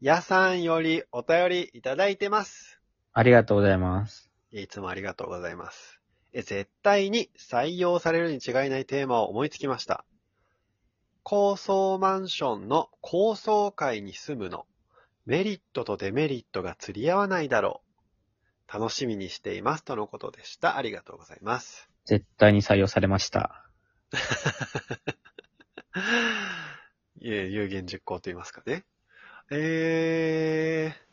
やさんよりお便りいただいてます。ありがとうございます。いつもありがとうございます。え、絶対に採用されるに違いないテーマを思いつきました。高層マンションの高層階に住むの。メリットとデメリットが釣り合わないだろう。楽しみにしています。とのことでした。ありがとうございます。絶対に採用されました。いえ、有言実行と言いますかね。えー、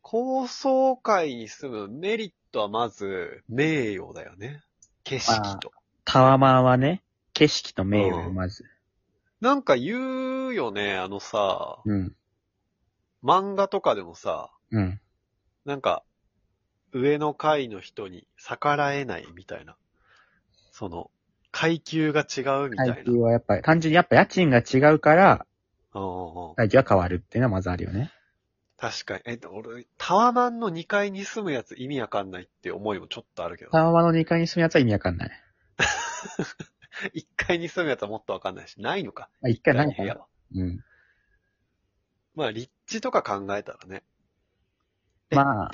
高層階に住むメリットはまず、名誉だよね。景色と。タワマンはね、景色と名誉まず。なんか言うよね、あのさ、うん。漫画とかでもさ、うん。なんか、上の階の人に逆らえないみたいな。その、階級が違うみたいな。階級はやっぱり、単純にやっぱ家賃が違うから、うんうんうん階級は変わるっていうのはまずあるよね。確かに。え、俺、タワマンの2階に住むやつ意味わかんないって思いもちょっとあるけど。タワマンの2階に住むやつは意味わかんない。1階に住むやつはもっとわかんないし、ないのか。あ、一回何かな部屋は。うん。まあ、立地とか考えたらね。えまあ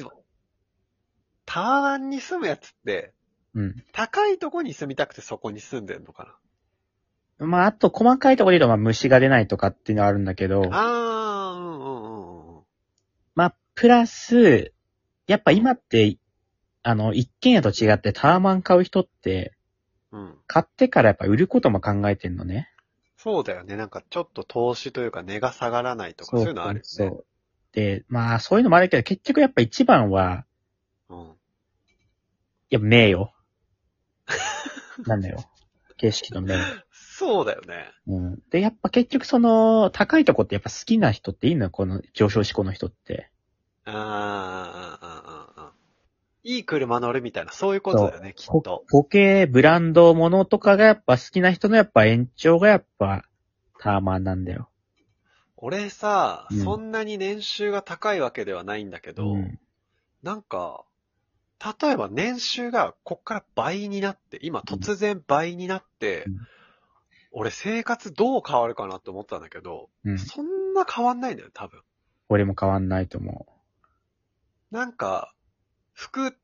タワマンに住むやつって、うん。高いとこに住みたくてそこに住んでんのかまあ、あと細かいところで言うと、まあ、虫が出ないとかっていうのはあるんだけどな。、あー、うんうんうんうん。まあ、プラス、やっぱ今って、あの、一軒家と違ってタワマン買う人って、うん。買ってからやっぱ売ることも考えてんのね。そうだよね。なんかちょっと投資というか値が下がらないとかそういうのあるよね。そうそう。で、まあ、そういうのもあるけど、結局やっぱ一番は、うん。やっぱ名誉。なんだよ。景色の名誉。そうだよね。うん。で、やっぱ結局その、高いとこってやっぱ好きな人っていいの？よ、この上昇志向の人って。あーあー、あーあー、あーいい車乗るみたいな、そういうことだよね、きっポと。ポケ、ブランドものとかがやっぱ好きな人のやっぱ延長がやっぱ、ターマンなんだよ。俺さ、うんそんなに年収が高いわけではないんだけど、うん。なんか、例えば年収がこっから倍になって、今突然倍になって、うん俺生活どう変わるかなって思ったんだけど、うん。そんな変わんないんだよ、多分。俺も変わんないと思なんか、服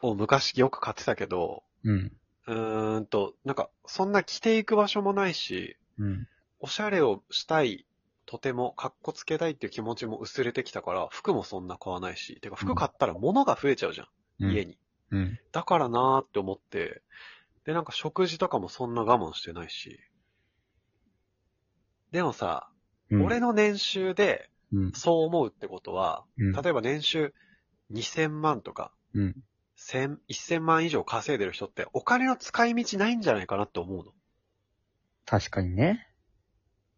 を昔よく買ってたけど、う。うん。うーんと、なんか、そんな着ていく場所もないし、うん。おしゃれをしたい、とても、かっこつけたいっていう気持ちも薄れてきたから、服もそんな買わないし、てか服買ったら物が増えちゃうじゃん家に。うん。だからなーって思って、で、なんか食事とかもそんな我慢してないし。でもさ、うん。俺の年収でうん。そう思うってことは、うん。例えば年収2000万とか、うん。1000 1000万以上稼いでる人ってお金の使い道ないんじゃないかなって思うの。確かにね。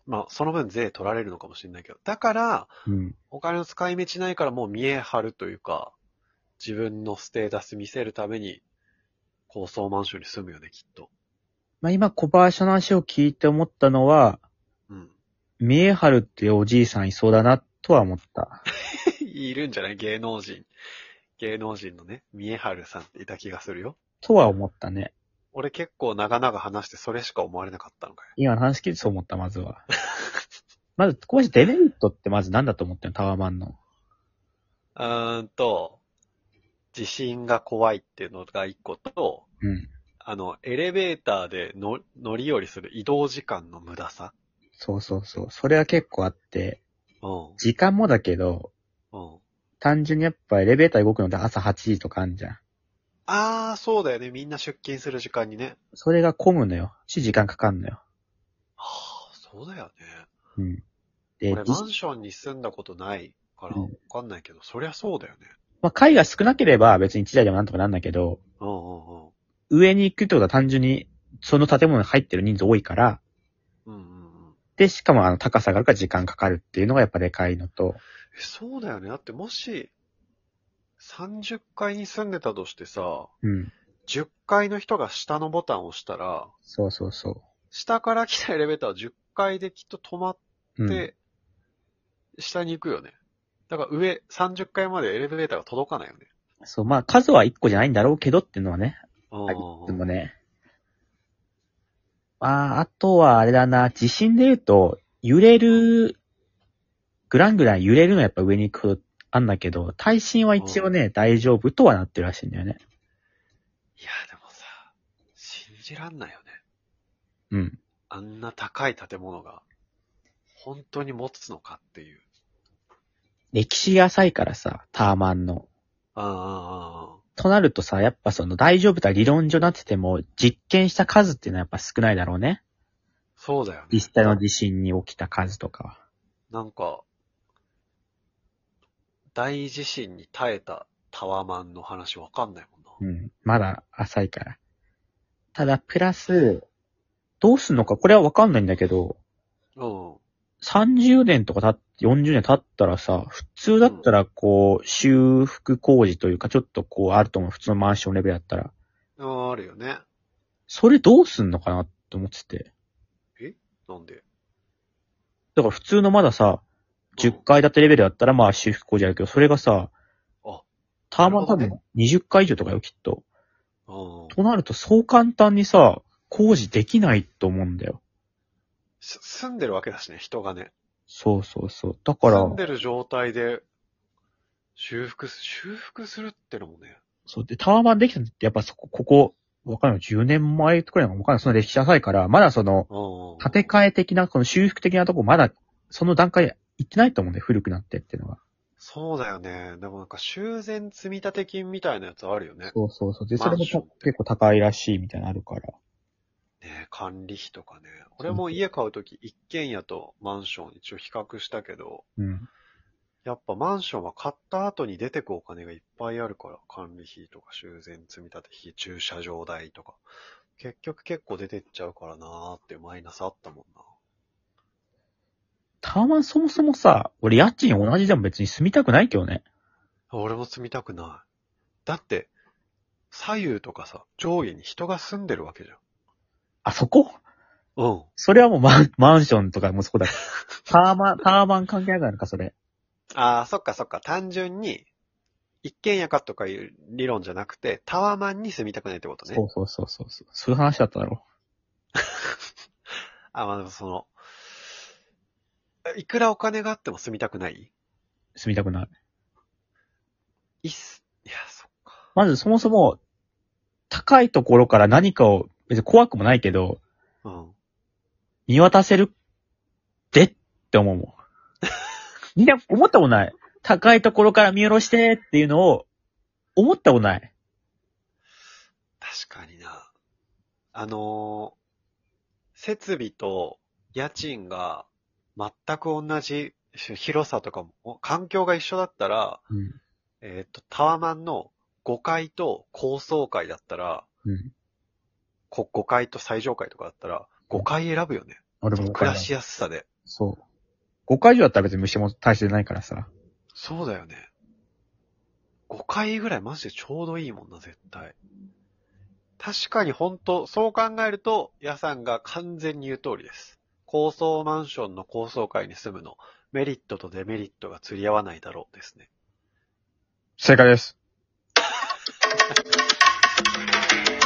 まあ、その分税取られるのかもしれないけど。だから、うん。お金の使い道ないからもう見え張るというか、自分のステータス見せるために、高層マンションに住むよね、きっと。まあ今小林の話を聞いて思ったのは、うん。見え張るっていうおじいさんいそうだなとは思った。いるんじゃない？芸能人。芸能人のね、三重春さんっていた気がするよ。とは思ったね。俺結構長々話してそれしか思われなかったのかよ。今の話聞いてそう思った、まずは。まず、小林デメリットってまず何だと思ってんの？タワマンの。うーんと、地震が怖いっていうのが一個と、うん。あの、エレベーターでの乗り降りする移動時間の無駄さ。そうそうそう。それは結構あって、うん。時間もだけど、うん。単純にやっぱエレベーター動くのって朝8時とかあんじゃん。あー、そうだよね。みんな出勤する時間にね。それが混むのよ。し、時間かかんのよ。はあ、そうだよね。うん。で、じ俺マンションに住んだことないからわうんかんないけど、そりゃそうだよね。まあ、階が少なければ別に1台でもなんとかなんだけど、うんうんうん。上に行くってことは単純に、その建物に入ってる人数多いから、うんうんうん。で、しかもあの高さがあるから時間かかるっていうのがやっぱでかいのと、えそうだよね。だってもし、30階に住んでたとしてさ、うん。10階の人が下のボタンを押したら、そうそうそ下から来たエレベーターは10階できっと止まっう。うん。て、下に行くよね。だから上30階までエレベーターが届かないよね。そう、まあ数は1個じゃないんだろうけどっていうのはね、うんありつつもね。まあ、あとはあれだな、地震で言うと、揺れるグラングラン揺れるのはやっぱ上に行くほどあんだけど、耐震は一応ね、大丈夫とはなってるらしいんだよね。いや、でもさ、信じらんないよね。うん。あんな高い建物が、本当に持つのかっていう。歴史が浅いからさ、ターマンの。ああ、となるとさ、やっぱその大丈夫とは理論上なってても、実験した数っていうのはやっぱ少ないだろうね。そうだよね。実際の地震に起きた数とかは。なんか、大地震に耐えたタワマンの話わかんないもんな。うん。まだ浅いから。ただ、プラス、どうすんのか、これはわかんないんだけど、うん。30年とか経って、40年経ったらさ、普通だったらこう、修復工事というか、ちょっとこう、あると思う。普通のマンションレベルだったら。ああ、あるよね。それどうすんのかなって思ってて。なんで？だから普通のまださ、10階建てレベルだったらまあ修復工事あるけど、それがさ、あターマン多分20階以上とかよ、きっと。うん。となると、そう簡単にさ、工事できないと思うんだよ。す住んでるわけだしね、人がね。そうそうそう。だから住、んでる状態で、修復す、修復するってのもね。そう。で、タワマンできたのってやっぱそこ、ここ、わかんない。10年前くらいのわかんない。その歴史浅いから、まだその、うん。建て替え的な、この修復的なとこ、まだ、その段階行ってないと思うんだよ。古くなってっていうのは。そうだよね。でもなんか修繕積立金みたいなやつあるよね。そうそうそう。で、それも結構高いらしいみたいなのあるから。ね管理費とかね。俺も家買うとき一軒家とマンション一応比較したけど、うん。やっぱマンションは買った後に出てくお金がいっぱいあるから、管理費とか修繕積立費、駐車場代とか。結局結構出てっちゃうからなーってマイナスあったもんな。タワマンそもそもさ、俺家賃同じでも別に住みたくないけどね。俺も住みたくない。だって、左右とかさ、上下に人が住んでるわけじあそこ？うん。それはもうマンマンションとかもそこだ。タワマン、タワマン関係ないのか、それ。ああ、そっかそっか。単純に、一軒家かとかいう理論じゃなくて、タワマンに住みたくないってことね。そうそうそうそう。そういう話だっただろ あ、まあでもその、いくらお金があっても住みたくない？住みたくない。いっす。いや、そっか。まずそもそも、高いところから何かを、別に怖くもないけど、うん。見渡せるでって思うもん。みんな思ったことない。高いところから見下ろしてっていうのを、思ったことない。確かにな。あのー設備と家賃が全く同じ広さとかも、環境が一緒だったら、うん。えっ、と、タワマンの5階と高層階だったら、うん。こ5階と最上階とかだったら、5階選ぶよね。俺も暮ら。しやすさで。そう。5階以上だったら別に虫も大してないからさ。そうだよね。5階ぐらいマジでちょうどいいもんな、絶対。確かに本当そう考えると、屋さんが完全に言う通りです。高層マンションの高層階に住むの、メリットとデメリットが釣り合わないだろうですね。正解です。